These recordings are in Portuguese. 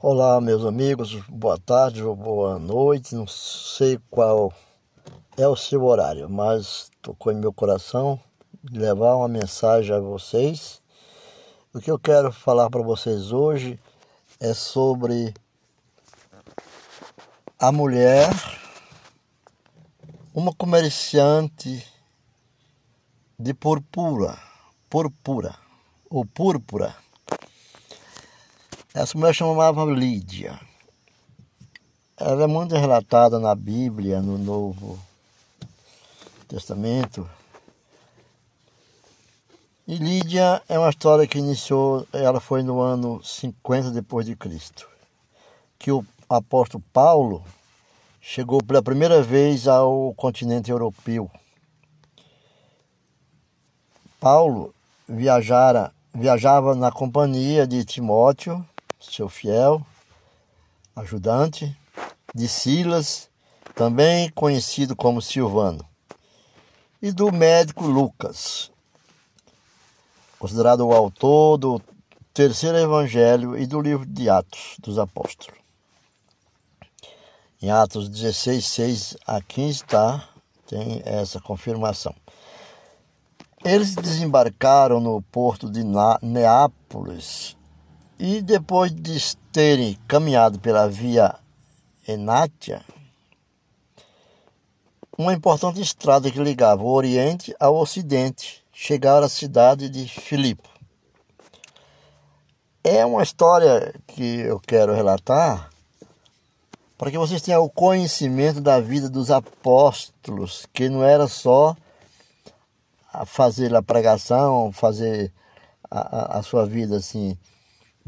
Olá, meus amigos, boa tarde ou boa noite, não sei qual é o seu horário, mas tocou em meu coração levar uma mensagem a vocês. O que eu quero falar para vocês hoje é sobre a mulher, uma comerciante de purpura, purpura ou púrpura essa mulher chamava Lídia. Ela é muito relatada na Bíblia, no Novo Testamento. E Lídia é uma história que iniciou, ela foi no ano 50 depois de Cristo, que o apóstolo Paulo chegou pela primeira vez ao continente europeu. Paulo viajara, viajava na companhia de Timóteo, seu fiel ajudante, de Silas, também conhecido como Silvano, e do médico Lucas, considerado o autor do terceiro evangelho e do livro de Atos dos Apóstolos. Em Atos 16, 6 a 15 está, tem essa confirmação. Eles desembarcaram no porto de Neápolis e depois de terem caminhado pela via Enátia, uma importante estrada que ligava o Oriente ao Ocidente, chegaram à cidade de Filipe. É uma história que eu quero relatar para que vocês tenham o conhecimento da vida dos apóstolos, que não era só fazer a pregação, fazer a, a, a sua vida assim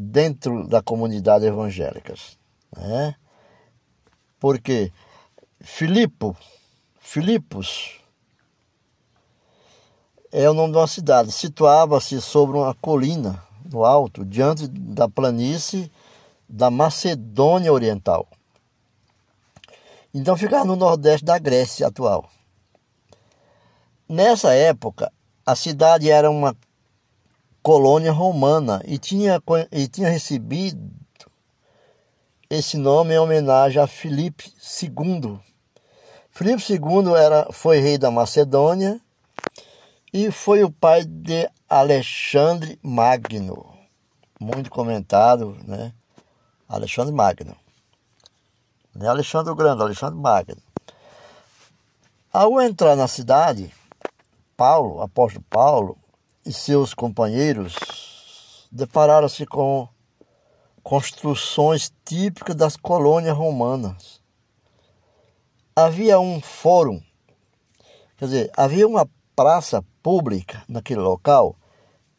dentro da comunidade evangélica. Né? Porque Filipo, Filipos, é o nome de uma cidade, situava-se sobre uma colina no alto, diante da planície da Macedônia Oriental. Então ficava no nordeste da Grécia atual. Nessa época, a cidade era uma colônia romana e tinha, e tinha recebido esse nome em homenagem a Filipe II. Filipe II era, foi rei da Macedônia e foi o pai de Alexandre Magno, muito comentado, né? Alexandre Magno. Não é Alexandre o Grande, Alexandre Magno. Ao entrar na cidade, Paulo, apóstolo Paulo, e seus companheiros depararam-se com construções típicas das colônias romanas. Havia um fórum, quer dizer, havia uma praça pública naquele local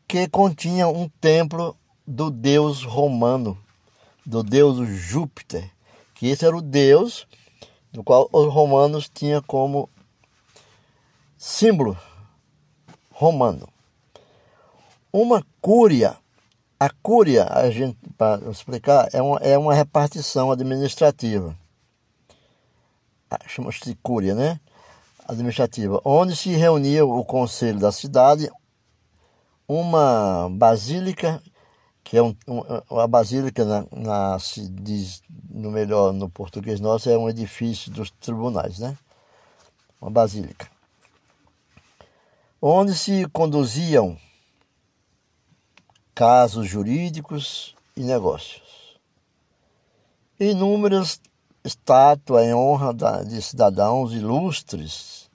que continha um templo do deus romano, do deus Júpiter, que esse era o deus do qual os romanos tinham como símbolo romano. Uma cúria, a cúria, a gente, para explicar, é uma, é uma repartição administrativa. Ah, chama-se de cúria, né? Administrativa, onde se reunia o conselho da cidade, uma basílica, que é um, um, a basílica, na, na, se diz no melhor no português nosso, é um edifício dos tribunais, né? Uma basílica. Onde se conduziam casos jurídicos e negócios. Inúmeras estátuas em honra de cidadãos ilustres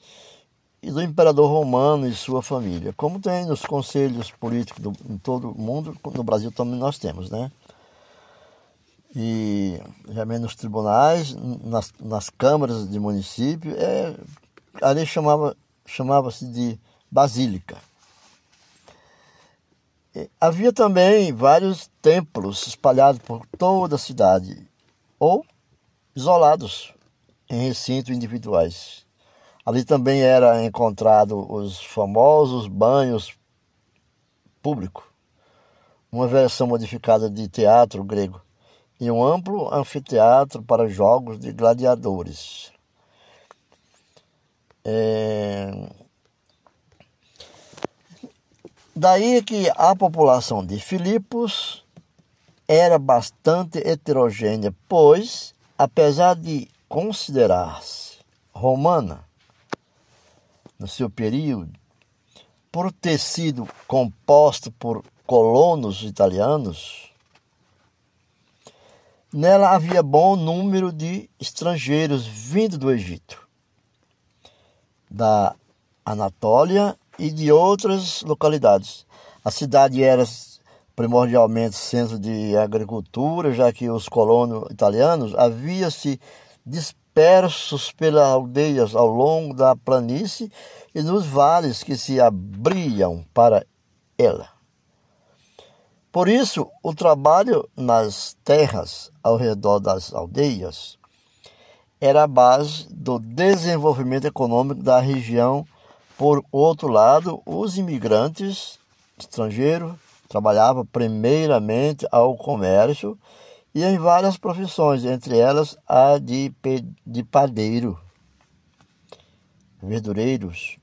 e do imperador romano e sua família, como tem nos conselhos políticos do, em todo o mundo, no Brasil também nós temos, né? E também nos tribunais, nas, nas câmaras de município, é, ali chamava chamava-se de basílica. Havia também vários templos espalhados por toda a cidade, ou isolados em recintos individuais. Ali também era encontrado os famosos banhos públicos, uma versão modificada de teatro grego, e um amplo anfiteatro para jogos de gladiadores. É Daí que a população de Filipos era bastante heterogênea, pois, apesar de considerar-se romana no seu período, por ter sido composta por colonos italianos, nela havia bom número de estrangeiros vindo do Egito, da Anatólia e de outras localidades. A cidade era primordialmente centro de agricultura, já que os colonos italianos haviam se dispersos pelas aldeias ao longo da planície e nos vales que se abriam para ela. Por isso, o trabalho nas terras ao redor das aldeias era a base do desenvolvimento econômico da região. Por outro lado, os imigrantes estrangeiros trabalhavam primeiramente ao comércio e em várias profissões, entre elas a de, de padeiro, verdureiros,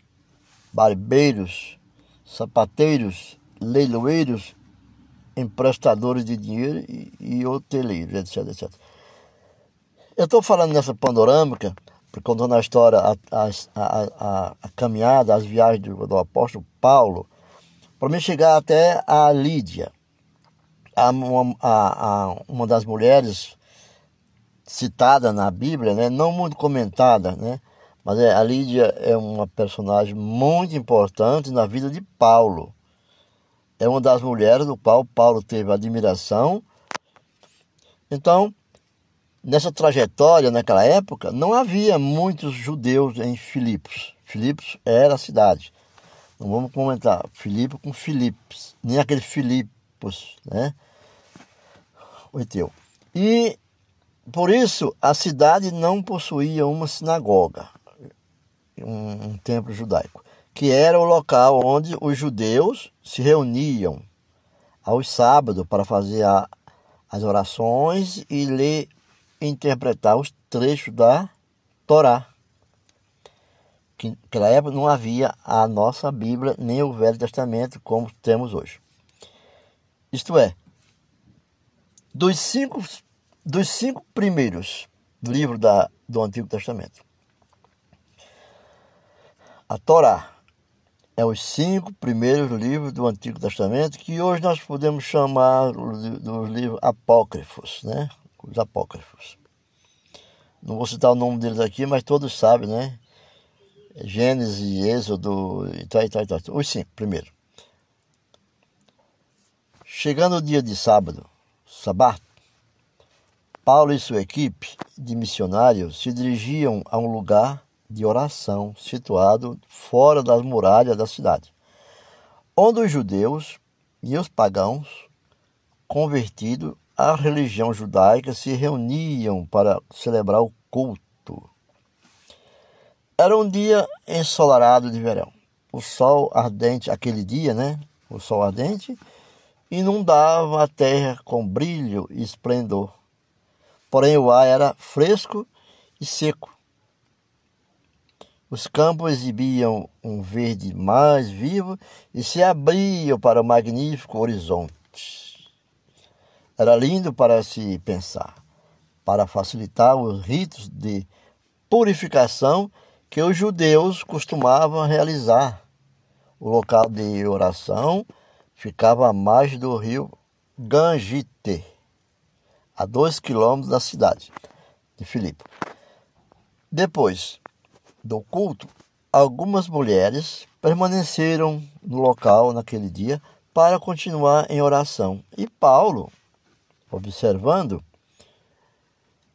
barbeiros, sapateiros, leiloeiros, emprestadores de dinheiro e, e hoteleiros, etc, etc. Eu estou falando nessa panorâmica, contando a história, a, a, a, a caminhada, as viagens do, do apóstolo Paulo, para me chegar até a Lídia, a, uma, a, uma das mulheres citada na Bíblia, né? não muito comentada, né? Mas é, a Lídia é uma personagem muito importante na vida de Paulo. É uma das mulheres do qual Paulo teve admiração. Então, nessa trajetória, naquela época, não havia muitos judeus em Filipos. Filipos era a cidade. Não vamos comentar Filipe com Filipos, nem aquele Filipos, né? O teu. E por isso a cidade não possuía uma sinagoga um, um templo judaico, que era o local onde os judeus se reuniam aos sábados para fazer a, as orações e ler interpretar os trechos da Torá. Que naquela época não havia a nossa Bíblia nem o Velho Testamento como temos hoje. Isto é, dos cinco, dos cinco primeiros livros da, do Antigo Testamento, a Torá é os cinco primeiros livros do Antigo Testamento que hoje nós podemos chamar dos livros apócrifos, né? Os apócrifos. Não vou citar o nome deles aqui, mas todos sabem, né? Gênesis, Êxodo e tal, e tal, e tal. Os cinco, primeiro. Chegando o dia de sábado, sábado, Paulo e sua equipe de missionários se dirigiam a um lugar de oração situado fora das muralhas da cidade, onde os judeus e os pagãos convertidos à religião judaica se reuniam para celebrar o culto. Era um dia ensolarado de verão. O sol ardente, aquele dia, né? O sol ardente inundava a terra com brilho e esplendor. Porém, o ar era fresco e seco os campos exibiam um verde mais vivo e se abriam para o magnífico horizonte. Era lindo para se pensar, para facilitar os ritos de purificação que os judeus costumavam realizar. O local de oração ficava à margem do rio Gangite, a dois quilômetros da cidade de Filipe. Depois, do culto, algumas mulheres permaneceram no local naquele dia para continuar em oração. E Paulo, observando,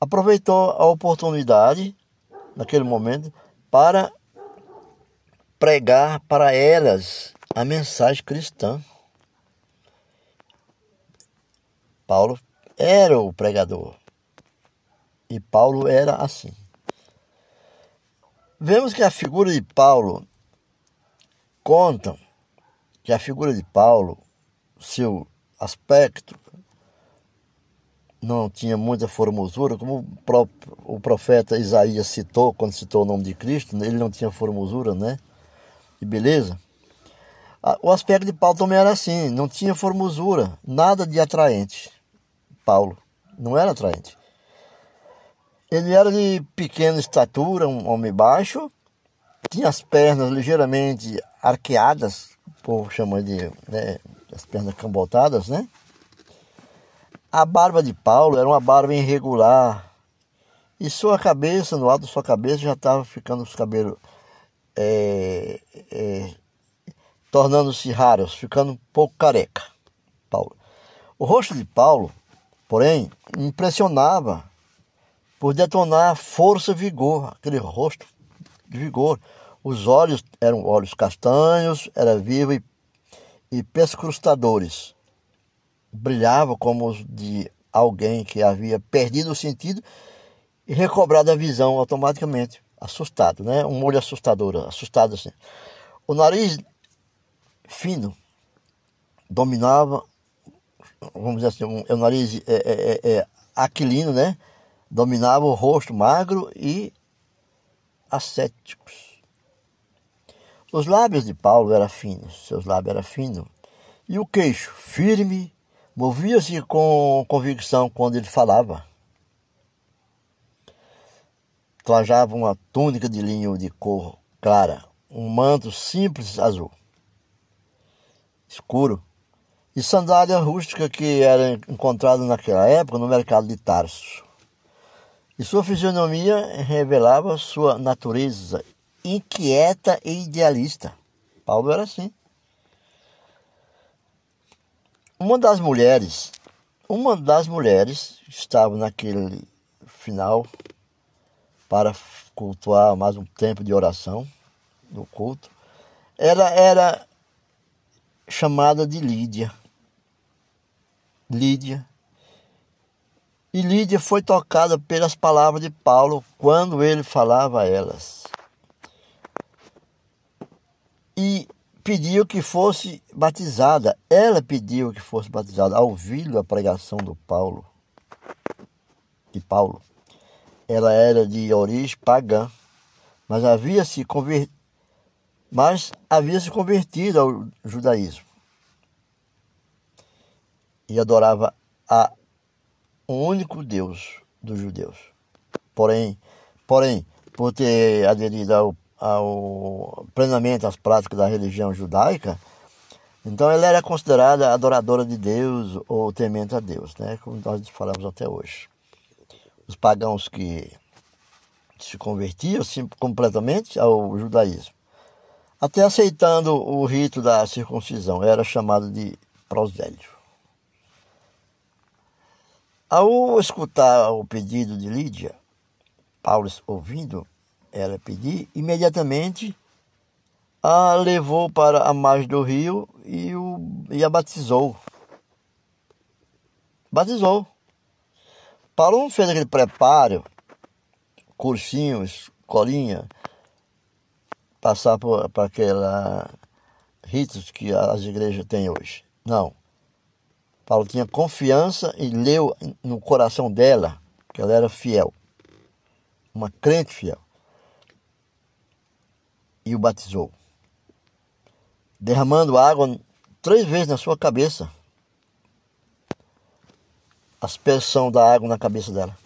aproveitou a oportunidade, naquele momento, para pregar para elas a mensagem cristã. Paulo era o pregador. E Paulo era assim. Vemos que a figura de Paulo contam que a figura de Paulo, seu aspecto, não tinha muita formosura, como o profeta Isaías citou quando citou o nome de Cristo, ele não tinha formosura, né? E beleza. O aspecto de Paulo também era assim, não tinha formosura, nada de atraente. Paulo. Não era atraente. Ele era de pequena estatura, um homem baixo, tinha as pernas ligeiramente arqueadas, o povo chama de né, as pernas cambotadas, né? A barba de Paulo era uma barba irregular, e sua cabeça, no alto da sua cabeça, já estava ficando os cabelos é, é, tornando-se raros, ficando um pouco careca. Paulo. O rosto de Paulo, porém, impressionava por detonar força e vigor, aquele rosto de vigor. Os olhos eram olhos castanhos, era vivo e, e pescrustadores. Brilhava como os de alguém que havia perdido o sentido e recobrado a visão automaticamente, assustado, né? Um olho assustador, assustado assim. O nariz fino dominava, vamos dizer assim, um, o nariz é, é, é, é aquilino, né? Dominava o rosto magro e ascéticos. Os lábios de Paulo eram finos, seus lábios eram finos, e o queixo firme, movia-se com convicção quando ele falava. Trajava uma túnica de linho de cor clara, um manto simples azul, escuro, e sandália rústica que era encontrada naquela época no mercado de Tarso. E sua fisionomia revelava sua natureza inquieta e idealista. Paulo era assim. Uma das mulheres, uma das mulheres estava naquele final para cultuar mais um tempo de oração no culto. Ela era chamada de Lídia. Lídia e Lídia foi tocada pelas palavras de Paulo quando ele falava a elas. E pediu que fosse batizada. Ela pediu que fosse batizada ao ouvir a pregação do Paulo. De Paulo. Ela era de origem pagã, mas havia se convertido, mas havia se convertido ao judaísmo. E adorava a o único Deus dos judeus. Porém, porém por ter aderido ao, ao, plenamente às práticas da religião judaica, então ela era considerada adoradora de Deus ou temente a Deus, né? como nós falamos até hoje. Os pagãos que se convertiam sim, completamente ao judaísmo, até aceitando o rito da circuncisão, era chamado de prosélio. Ao escutar o pedido de Lídia, Paulo ouvindo ela pedir, imediatamente a levou para a margem do rio e, o, e a batizou. Batizou. Paulo não fez aquele preparo, cursinho, escolinha, passar por, por aquela ritos que as igrejas têm hoje. Não. Paulo tinha confiança e leu no coração dela que ela era fiel, uma crente fiel, e o batizou, derramando água três vezes na sua cabeça, aspersão da água na cabeça dela.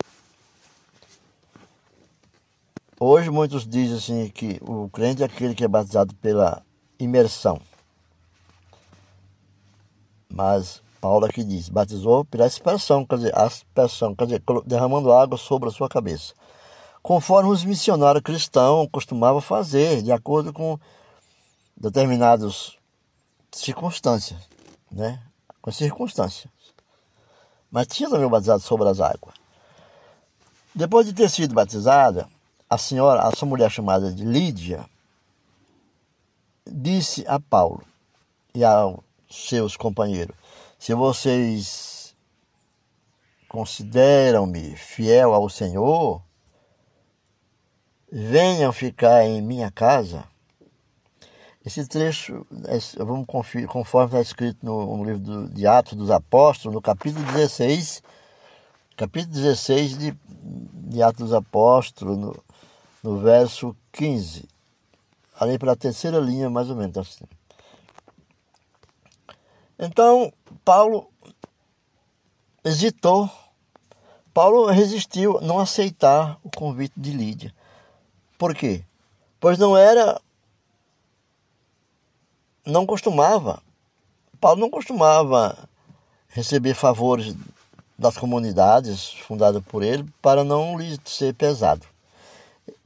Hoje muitos dizem assim que o crente é aquele que é batizado pela imersão. Mas Paulo aqui diz, batizou pela aspersão, quer dizer, aspersão, quer dizer, derramando água sobre a sua cabeça. Conforme os missionários cristãos costumavam fazer, de acordo com determinadas circunstâncias, né? Com circunstâncias. Mas tinha também batizado sobre as águas. Depois de ter sido batizada, a senhora, a sua mulher chamada de Lídia, disse a Paulo e aos seus companheiros: se vocês consideram-me fiel ao Senhor, venham ficar em minha casa. Esse trecho, vamos conferir, conforme está escrito no, livro de Atos dos Apóstolos, no capítulo 16, capítulo 16 de, de Atos dos Apóstolos, no, no verso 15, ali pela terceira linha, mais ou menos assim. Então, Paulo hesitou. Paulo resistiu não aceitar o convite de Lídia. Por quê? Pois não era não costumava Paulo não costumava receber favores das comunidades fundadas por ele para não lhe ser pesado.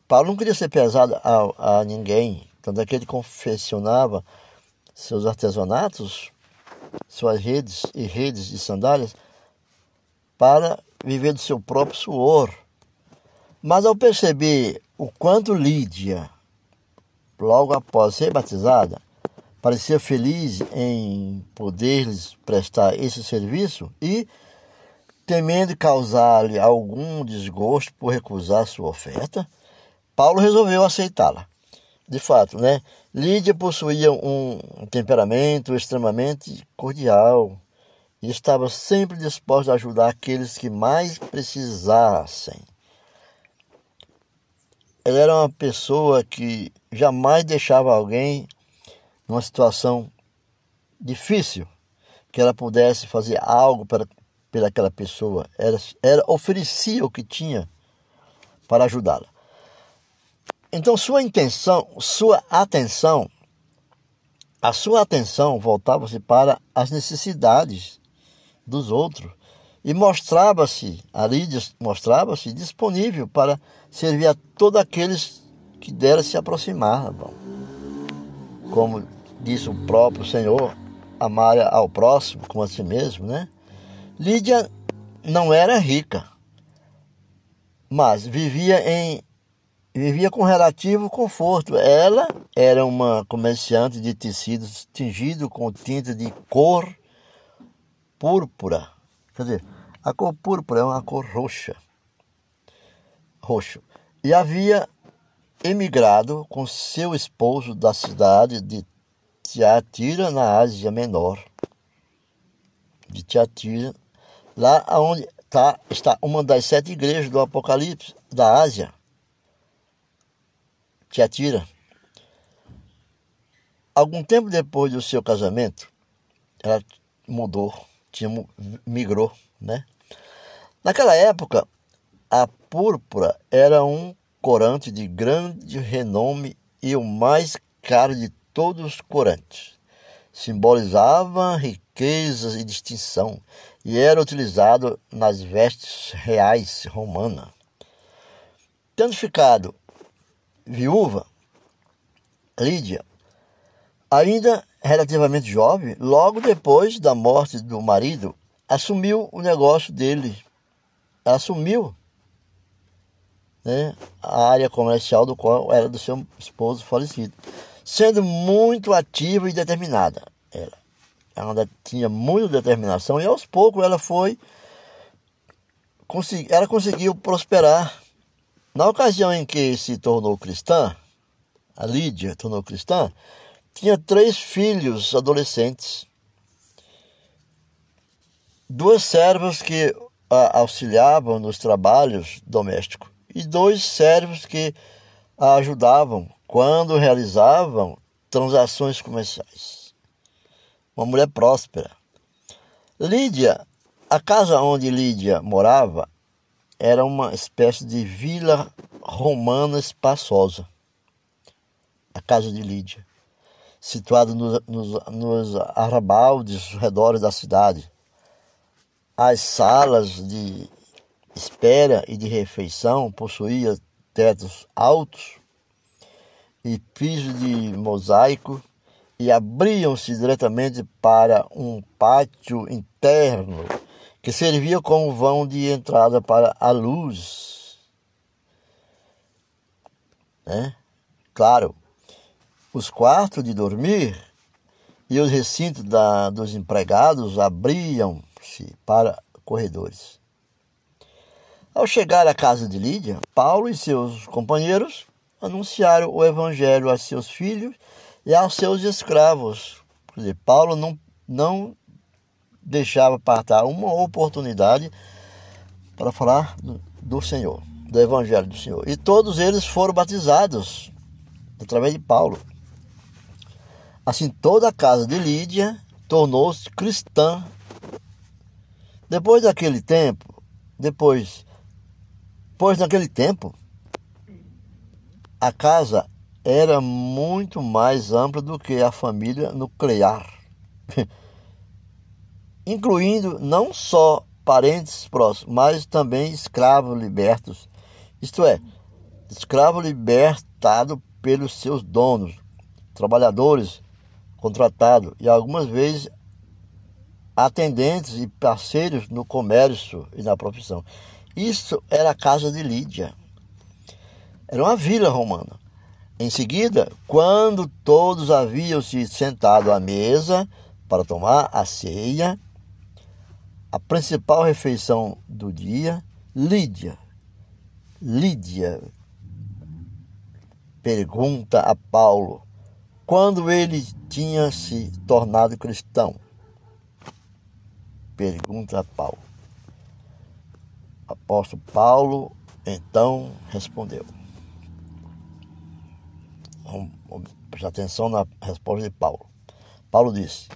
Paulo não queria ser pesado a, a ninguém, tanto é que ele confeccionava seus artesanatos, suas redes e redes de sandálias, para viver do seu próprio suor. Mas ao perceber o quanto Lídia, logo após ser batizada, parecia feliz em poder-lhes prestar esse serviço e, temendo causar-lhe algum desgosto por recusar sua oferta, Paulo resolveu aceitá-la. De fato, né? Lídia possuía um temperamento extremamente cordial e estava sempre disposta a ajudar aqueles que mais precisassem. Ela era uma pessoa que jamais deixava alguém numa situação difícil, que ela pudesse fazer algo para, pela aquela pessoa. Era, era oferecia o que tinha para ajudá-la. Então sua intenção, sua atenção, a sua atenção voltava-se para as necessidades dos outros e mostrava-se, a Lídia mostrava-se disponível para servir a todos aqueles que deram se aproximar. Como disse o próprio Senhor, amar ao próximo como a si mesmo, né? Lídia não era rica, mas vivia em vivia com relativo conforto. Ela era uma comerciante de tecidos tingido com tinta de cor púrpura. Quer dizer, a cor púrpura é uma cor roxa. Roxo. E havia emigrado com seu esposo da cidade de Tiatira, na Ásia Menor. De Tiatira, lá onde tá, está uma das sete igrejas do Apocalipse da Ásia. Tiatira. Algum tempo depois do seu casamento, ela mudou, tinha, migrou, né? Naquela época, a púrpura era um corante de grande renome e o mais caro de todos os corantes. Simbolizava riqueza e distinção e era utilizado nas vestes reais romanas. Tendo ficado viúva, Lídia, ainda relativamente jovem, logo depois da morte do marido, assumiu o negócio dele. Assumiu né, a área comercial do qual era do seu esposo falecido sendo muito ativa e determinada. Ela, ela tinha muita determinação e aos poucos ela foi ela conseguiu prosperar. Na ocasião em que se tornou cristã, a Lídia tornou cristã, tinha três filhos adolescentes, duas servas que auxiliavam nos trabalhos domésticos e dois servos que a ajudavam quando realizavam transações comerciais. Uma mulher próspera. Lídia, a casa onde Lídia morava era uma espécie de vila romana espaçosa. A casa de Lídia, situada nos, nos, nos arrabaldes redores da cidade. As salas de espera e de refeição possuíam tetos altos e piso de mosaico e abriam-se diretamente para um pátio interno que servia como vão de entrada para a luz. Né? Claro, os quartos de dormir e os recintos da, dos empregados abriam-se para corredores. Ao chegar à casa de Lídia, Paulo e seus companheiros anunciaram o evangelho a seus filhos e aos seus escravos. Quer dizer, Paulo não, não deixava passar uma oportunidade para falar do, do Senhor, do evangelho do Senhor. E todos eles foram batizados através de Paulo. Assim, toda a casa de Lídia tornou-se cristã Depois daquele tempo, depois, pois naquele tempo, a casa era muito mais ampla do que a família nuclear, incluindo não só parentes próximos, mas também escravos libertos, isto é, escravo libertado pelos seus donos, trabalhadores contratados e algumas vezes atendentes e parceiros no comércio e na profissão. Isso era a casa de Lídia. Era uma vila romana. Em seguida, quando todos haviam se sentado à mesa para tomar a ceia, a principal refeição do dia, Lídia, Lídia pergunta a Paulo quando ele tinha se tornado cristão. Pergunta a Paulo. Apóstolo Paulo então respondeu. Vamos, prestar atenção na resposta de Paulo. Paulo disse: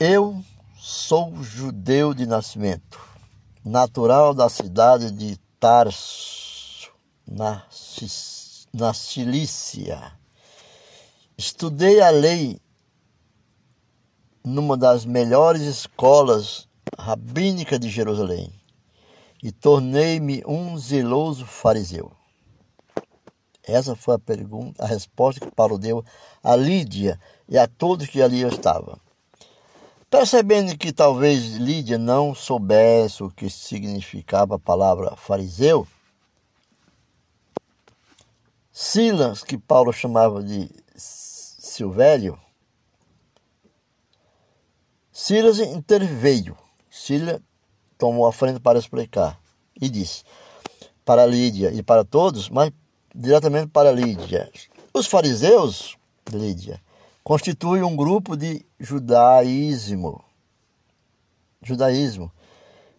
Eu sou judeu de nascimento, natural da cidade de Tarso, na na Cilícia. Estudei a lei numa das melhores escolas rabínicas de Jerusalém e tornei-me um zeloso fariseu. Essa foi a pergunta, a resposta que Paulo deu a Lídia e a todos que ali estavam. Percebendo que talvez Lídia não soubesse o que significava a palavra fariseu, Silas, que Paulo chamava de Silvério, Silas interveio. Silas tomou a frente para explicar e disse para Lídia e para todos, mas diretamente para Lídia. Os fariseus, Lídia, constituem um grupo de judaísmo, judaísmo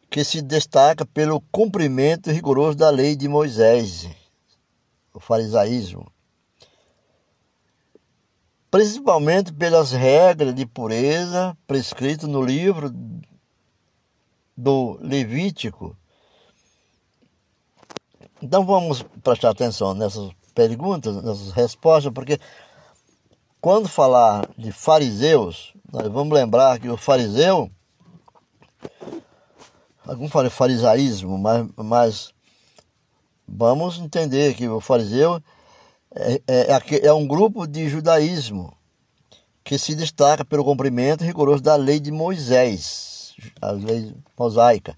que se destaca pelo cumprimento rigoroso da lei de Moisés o farisaísmo, principalmente pelas regras de pureza prescritas no livro do Levítico. Então vamos prestar atenção nessas perguntas, nessas respostas, porque quando falar de fariseus, nós vamos lembrar que o fariseu, algum fala farisaísmo, mas, mas Vamos entender que o fariseu é, é, é, é um grupo de judaísmo que se destaca pelo cumprimento rigoroso da lei de Moisés, a lei mosaica,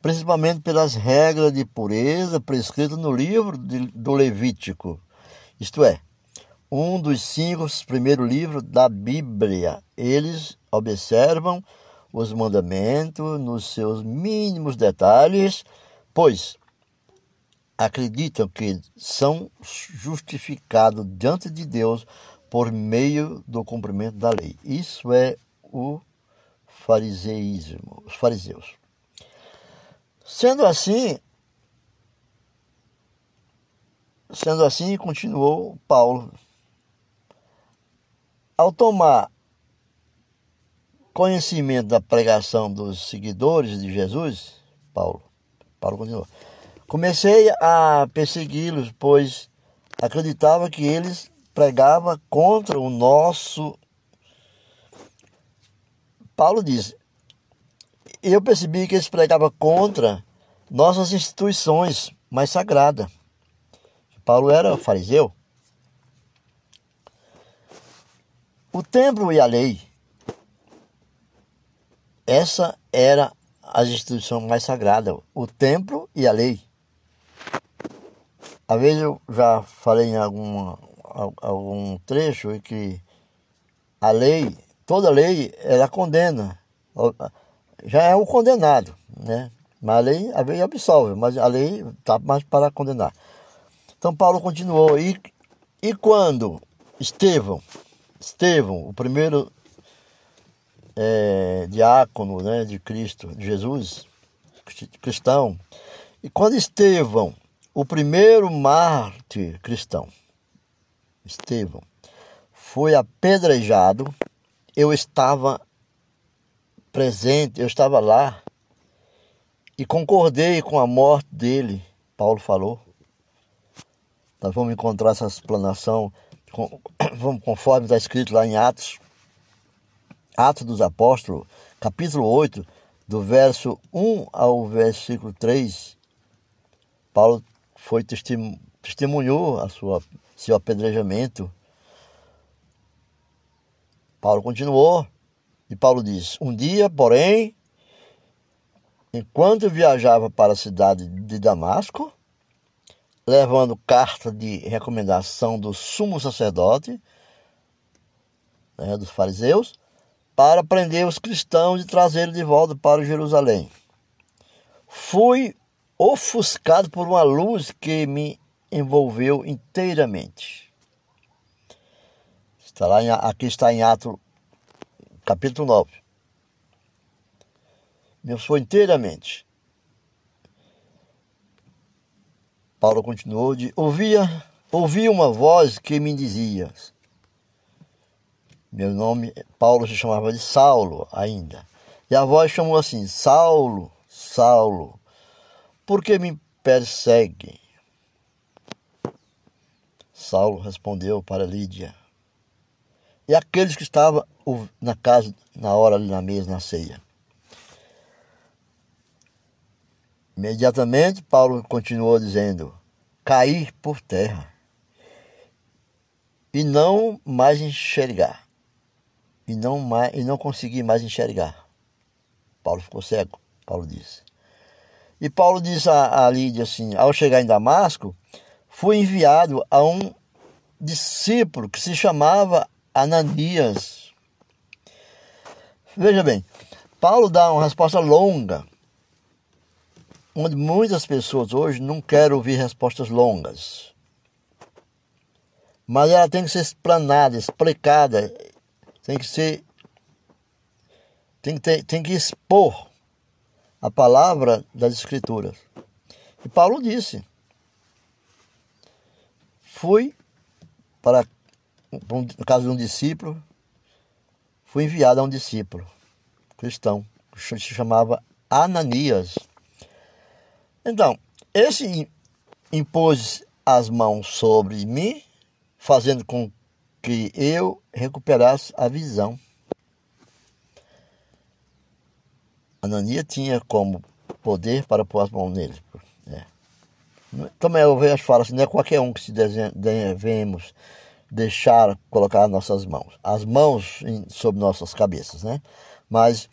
principalmente pelas regras de pureza prescritas no livro de, do Levítico, isto é, um dos cinco primeiros livros da Bíblia. Eles observam os mandamentos nos seus mínimos detalhes, pois acreditam que são justificados diante de Deus por meio do cumprimento da lei. Isso é o fariseísmo, os fariseus. Sendo assim, sendo assim, continuou Paulo. Ao tomar conhecimento da pregação dos seguidores de Jesus, Paulo, Paulo continuou Comecei a persegui-los, pois acreditava que eles pregavam contra o nosso. Paulo diz: Eu percebi que eles pregavam contra nossas instituições mais sagradas. Paulo era fariseu. O templo e a lei. Essa era as instituições mais sagradas, o templo e a lei. Às vezes eu já falei em alguma, algum trecho que a lei, toda lei, ela condena. Já é o condenado, né? Mas a lei, às vezes, absolve, mas a lei está mais para condenar. Então Paulo continuou. E, e quando Estevão, Estevão, o primeiro é, diácono né, de Cristo, de Jesus, cristão, e quando Estevão o primeiro mártir cristão, Estevão, foi apedrejado. Eu estava presente, eu estava lá e concordei com a morte dele, Paulo falou. Nós vamos encontrar essa explanação conforme está escrito lá em Atos, Atos dos Apóstolos, capítulo 8, do verso 1 ao versículo 3. Paulo foi testemunhou a sua seu apedrejamento. Paulo continuou e Paulo diz: Um dia, porém, enquanto viajava para a cidade de Damasco, levando carta de recomendação do sumo sacerdote, né, dos fariseus, para prender os cristãos e trazê-los de volta para Jerusalém. Fui ofuscado por uma luz que me envolveu inteiramente. Está lá em, aqui está em Atos, capítulo 9. Me foi inteiramente. Paulo continuou de ouvia, ouvia uma voz que me dizia. Meu nome, Paulo se chamava de Saulo ainda. E a voz chamou assim: Saulo, Saulo, por que me persegue? Saulo respondeu para Lídia. E aqueles que estavam na casa, na hora ali na mesa, na ceia. Imediatamente, Paulo continuou dizendo: cair por terra e não mais enxergar, e não, mais, e não conseguir mais enxergar. Paulo ficou cego, Paulo disse. E Paulo diz a, a Lídia assim: ao chegar em Damasco, foi enviado a um discípulo que se chamava Ananias. Veja bem, Paulo dá uma resposta longa, onde muitas pessoas hoje não querem ouvir respostas longas. Mas ela tem que ser explanada, explicada, tem que ser. Tem ter, tem que expor a palavra das Escrituras. E Paulo disse: fui para, no caso de um discípulo, fui enviado a um discípulo cristão, que se chamava Ananias. Então, esse impôs as mãos sobre mim, fazendo com que eu recuperasse a visão. Ananias tinha como poder para pôr as mãos nele. Também eu vejo fala assim, não é qualquer um que se devemos deixar colocar nossas mãos. As mãos em, sobre nossas cabeças, né? Mas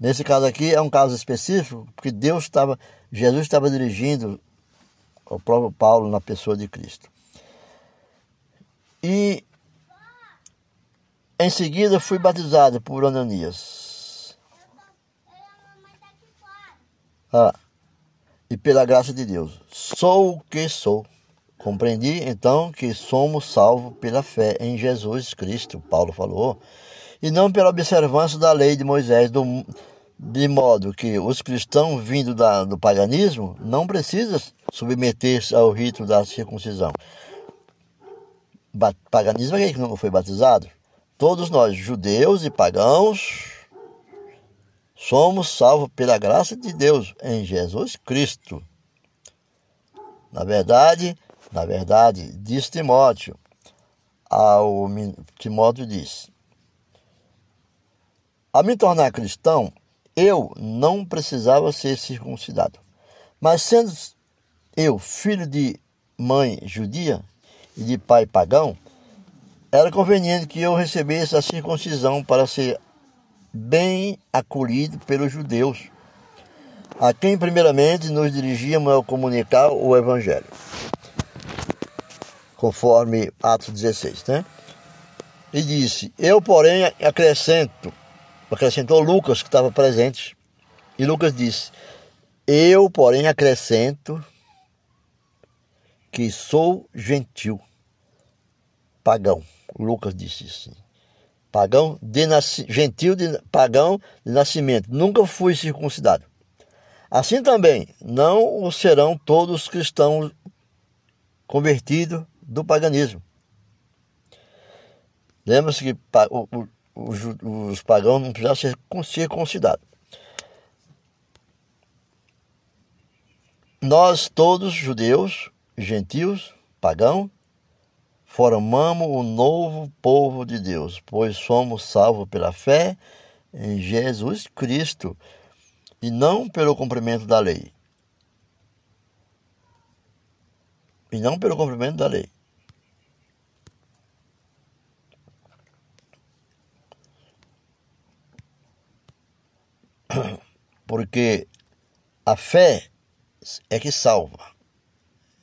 nesse caso aqui é um caso específico, porque Deus estava, Jesus estava dirigindo o próprio Paulo na pessoa de Cristo. E em seguida fui batizado por Ananias. Ah, e pela graça de Deus. Sou o que sou. Compreendi então que somos salvos pela fé em Jesus Cristo, Paulo falou, e não pela observância da lei de Moisés, do, de modo que os cristãos vindo da, do paganismo não precisam submeter-se ao rito da circuncisão. paganismo é quem não foi batizado? Todos nós, judeus e pagãos, somos salvos pela graça de Deus em Jesus Cristo. Na verdade, na verdade, diz Timóteo, ao Timóteo diz: A me tornar cristão, eu não precisava ser circuncidado. Mas sendo eu filho de mãe judia e de pai pagão, era conveniente que eu recebesse a circuncisão para ser bem acolhido pelos judeus, a quem primeiramente nos dirigíamos ao comunicar o Evangelho, conforme Atos 16, né? E disse: Eu, porém, acrescento, acrescentou Lucas, que estava presente, e Lucas disse: Eu, porém, acrescento que sou gentil, pagão. Lucas disse assim pagão de gentil de pagão de nascimento, nunca fui circuncidado. Assim também não o serão todos os cristãos convertidos do paganismo. Lembra-se que os pagãos não precisavam ser circuncidados. Nós todos, judeus, gentios, pagãos, formamos o novo povo de Deus, pois somos salvos pela fé em Jesus Cristo e não pelo cumprimento da lei. E não pelo cumprimento da lei. Porque a fé é que salva.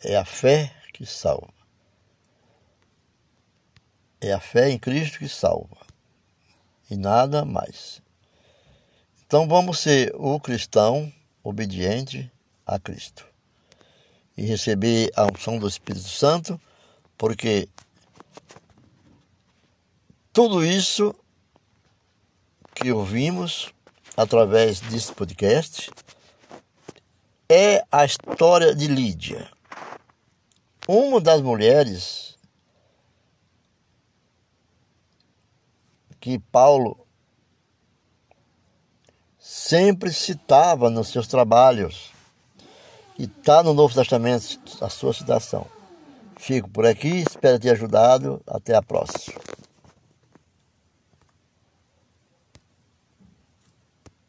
É a fé que salva. É a fé em Cristo que salva. E nada mais. Então vamos ser o cristão obediente a Cristo. E receber a unção do Espírito Santo, porque tudo isso que ouvimos através desse podcast é a história de Lídia. Uma das mulheres que Paulo sempre citava nos seus trabalhos e está no Novo Testamento a sua citação. Fico por aqui, espero ter ajudado. Até a próxima.